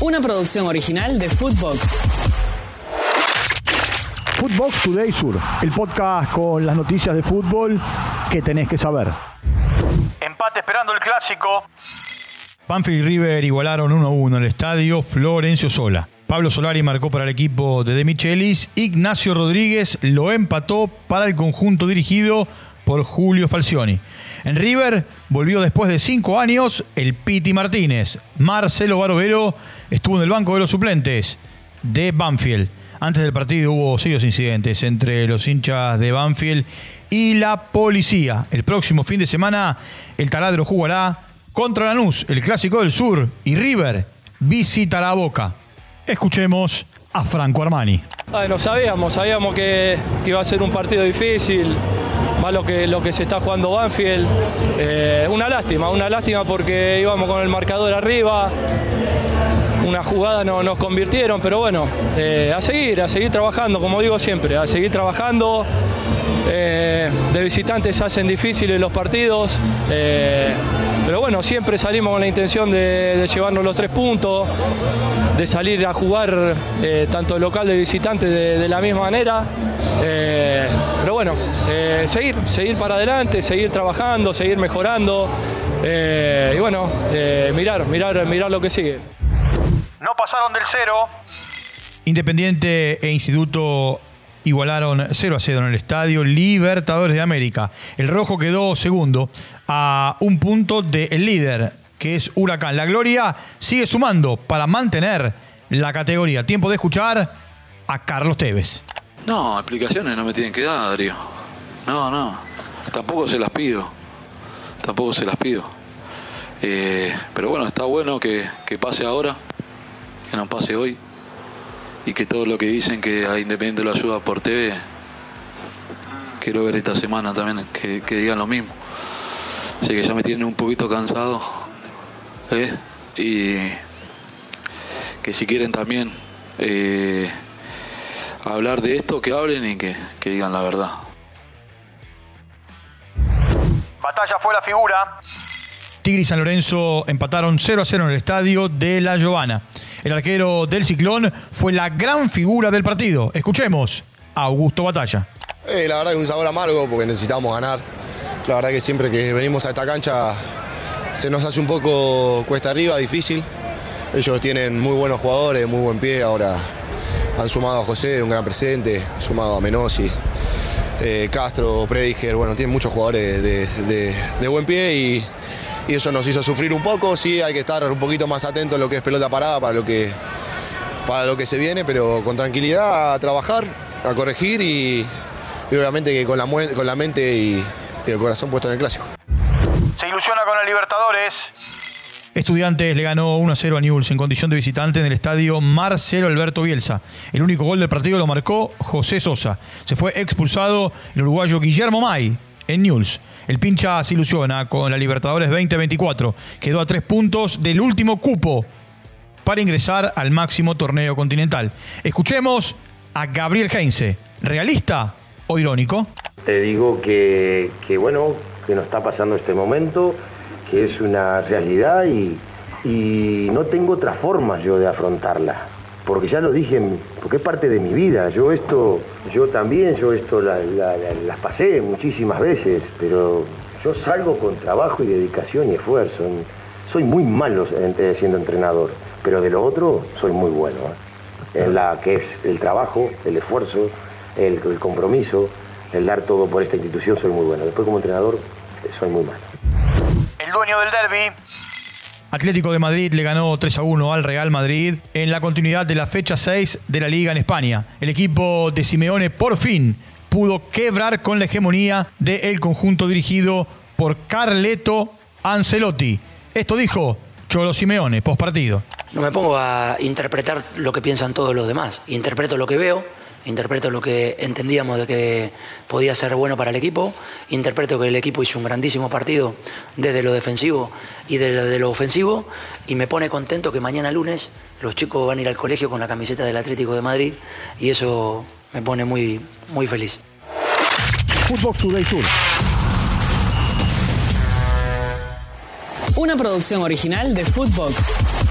una producción original de Footbox. Footbox Today Sur, el podcast con las noticias de fútbol que tenés que saber. Empate esperando el clásico. Banfield y River igualaron 1-1 en el estadio Florencio Sola. Pablo Solari marcó para el equipo de De Michelis. Ignacio Rodríguez lo empató para el conjunto dirigido por Julio Falcioni. En River volvió después de cinco años el Piti Martínez. Marcelo Barovero estuvo en el banco de los suplentes de Banfield. Antes del partido hubo serios incidentes entre los hinchas de Banfield y la policía. El próximo fin de semana el taladro jugará contra Lanús, el clásico del sur, y River visitará Boca. Escuchemos a Franco Armani. Bueno, sabíamos, sabíamos que, que iba a ser un partido difícil, más lo que, lo que se está jugando Banfield. Eh, una lástima, una lástima porque íbamos con el marcador arriba, una jugada no, nos convirtieron, pero bueno, eh, a seguir, a seguir trabajando, como digo siempre, a seguir trabajando. Eh, de visitantes hacen difíciles los partidos, pero bueno, siempre salimos con la intención de, llevarnos los tres puntos, de salir a jugar tanto local de visitantes de, de la misma manera. Pero bueno, eh, seguir, seguir para adelante, seguir trabajando, seguir mejorando eh, y bueno, eh, mirar, mirar, mirar lo que sigue. No pasaron del cero. Independiente e Instituto igualaron 0 a 0 en el estadio Libertadores de América. El rojo quedó segundo a un punto del líder, que es Huracán. La Gloria sigue sumando para mantener la categoría. Tiempo de escuchar a Carlos Tevez. No, explicaciones no me tienen que dar, Darío. No, no. Tampoco se las pido. Tampoco se las pido. Eh, pero bueno, está bueno que, que pase ahora, que no pase hoy. Y que todo lo que dicen que a Independiente lo ayuda por TV, quiero ver esta semana también que, que digan lo mismo. Así que ya me tienen un poquito cansado. ¿eh? Y que si quieren también eh, hablar de esto, que hablen y que, que digan la verdad. Batalla fue la figura. Tigre y San Lorenzo empataron 0 a 0 en el estadio de La Giovana. El arquero del Ciclón fue la gran figura del partido. Escuchemos a Augusto Batalla. Eh, la verdad que un sabor amargo porque necesitamos ganar. La verdad que siempre que venimos a esta cancha se nos hace un poco cuesta arriba, difícil. Ellos tienen muy buenos jugadores, muy buen pie. Ahora han sumado a José, un gran presente, han sumado a Menossi, eh, Castro, Prediger. Bueno, tienen muchos jugadores de, de- buen pie y, eso nos hizo sufrir un poco. Sí, hay que estar un poquito más atento en lo que es pelota parada para lo que, para lo que se viene, pero con tranquilidad a trabajar, a corregir y, obviamente que con la, con la mente y, y el corazón puesto en el clásico. Se ilusiona con el Libertadores. Estudiantes le ganó 1 a 0 a Newell's en condición de visitante en el estadio Marcelo Alberto Bielsa. El único gol del partido lo marcó José Sosa. Se fue expulsado el uruguayo Guillermo May en Newell's. El pincha se ilusiona con la Libertadores 2024. Quedó a tres puntos del último cupo para ingresar al máximo torneo continental. Escuchemos a Gabriel Heinze, realista o irónico. Te digo que, que, bueno, que nos está pasando este momento, que es una realidad y, no tengo otra forma yo de afrontarla. Porque ya lo dije, porque es parte de mi vida. Yo esto, yo también, yo esto la- la- la- las pasé muchísimas veces, pero yo salgo con trabajo y dedicación y esfuerzo. Soy muy malo en- siendo entrenador, pero de lo otro soy muy bueno. ¿eh? En la que es el trabajo, el esfuerzo, el, el compromiso, el dar todo por esta institución, soy muy bueno. Después como entrenador, eh, soy muy malo. El dueño del derby. Atlético de Madrid le ganó 3 a 1 al Real Madrid en la continuidad de la fecha 6 de la Liga en España. El equipo de Simeone por fin pudo quebrar con la hegemonía del conjunto dirigido por Carleto Ancelotti. Esto dijo Cholo Simeone, postpartido. No me pongo a interpretar lo que piensan todos los demás. Interpreto lo que veo, interpreto lo que entendíamos de que podía ser bueno para el equipo, interpreto que el equipo hizo un grandísimo partido desde lo defensivo y desde lo ofensivo y me pone contento que mañana lunes los chicos van a ir al colegio con la camiseta del Atlético de Madrid y eso me pone muy, muy feliz. Footbox Today Sur. Una producción original de Footbox.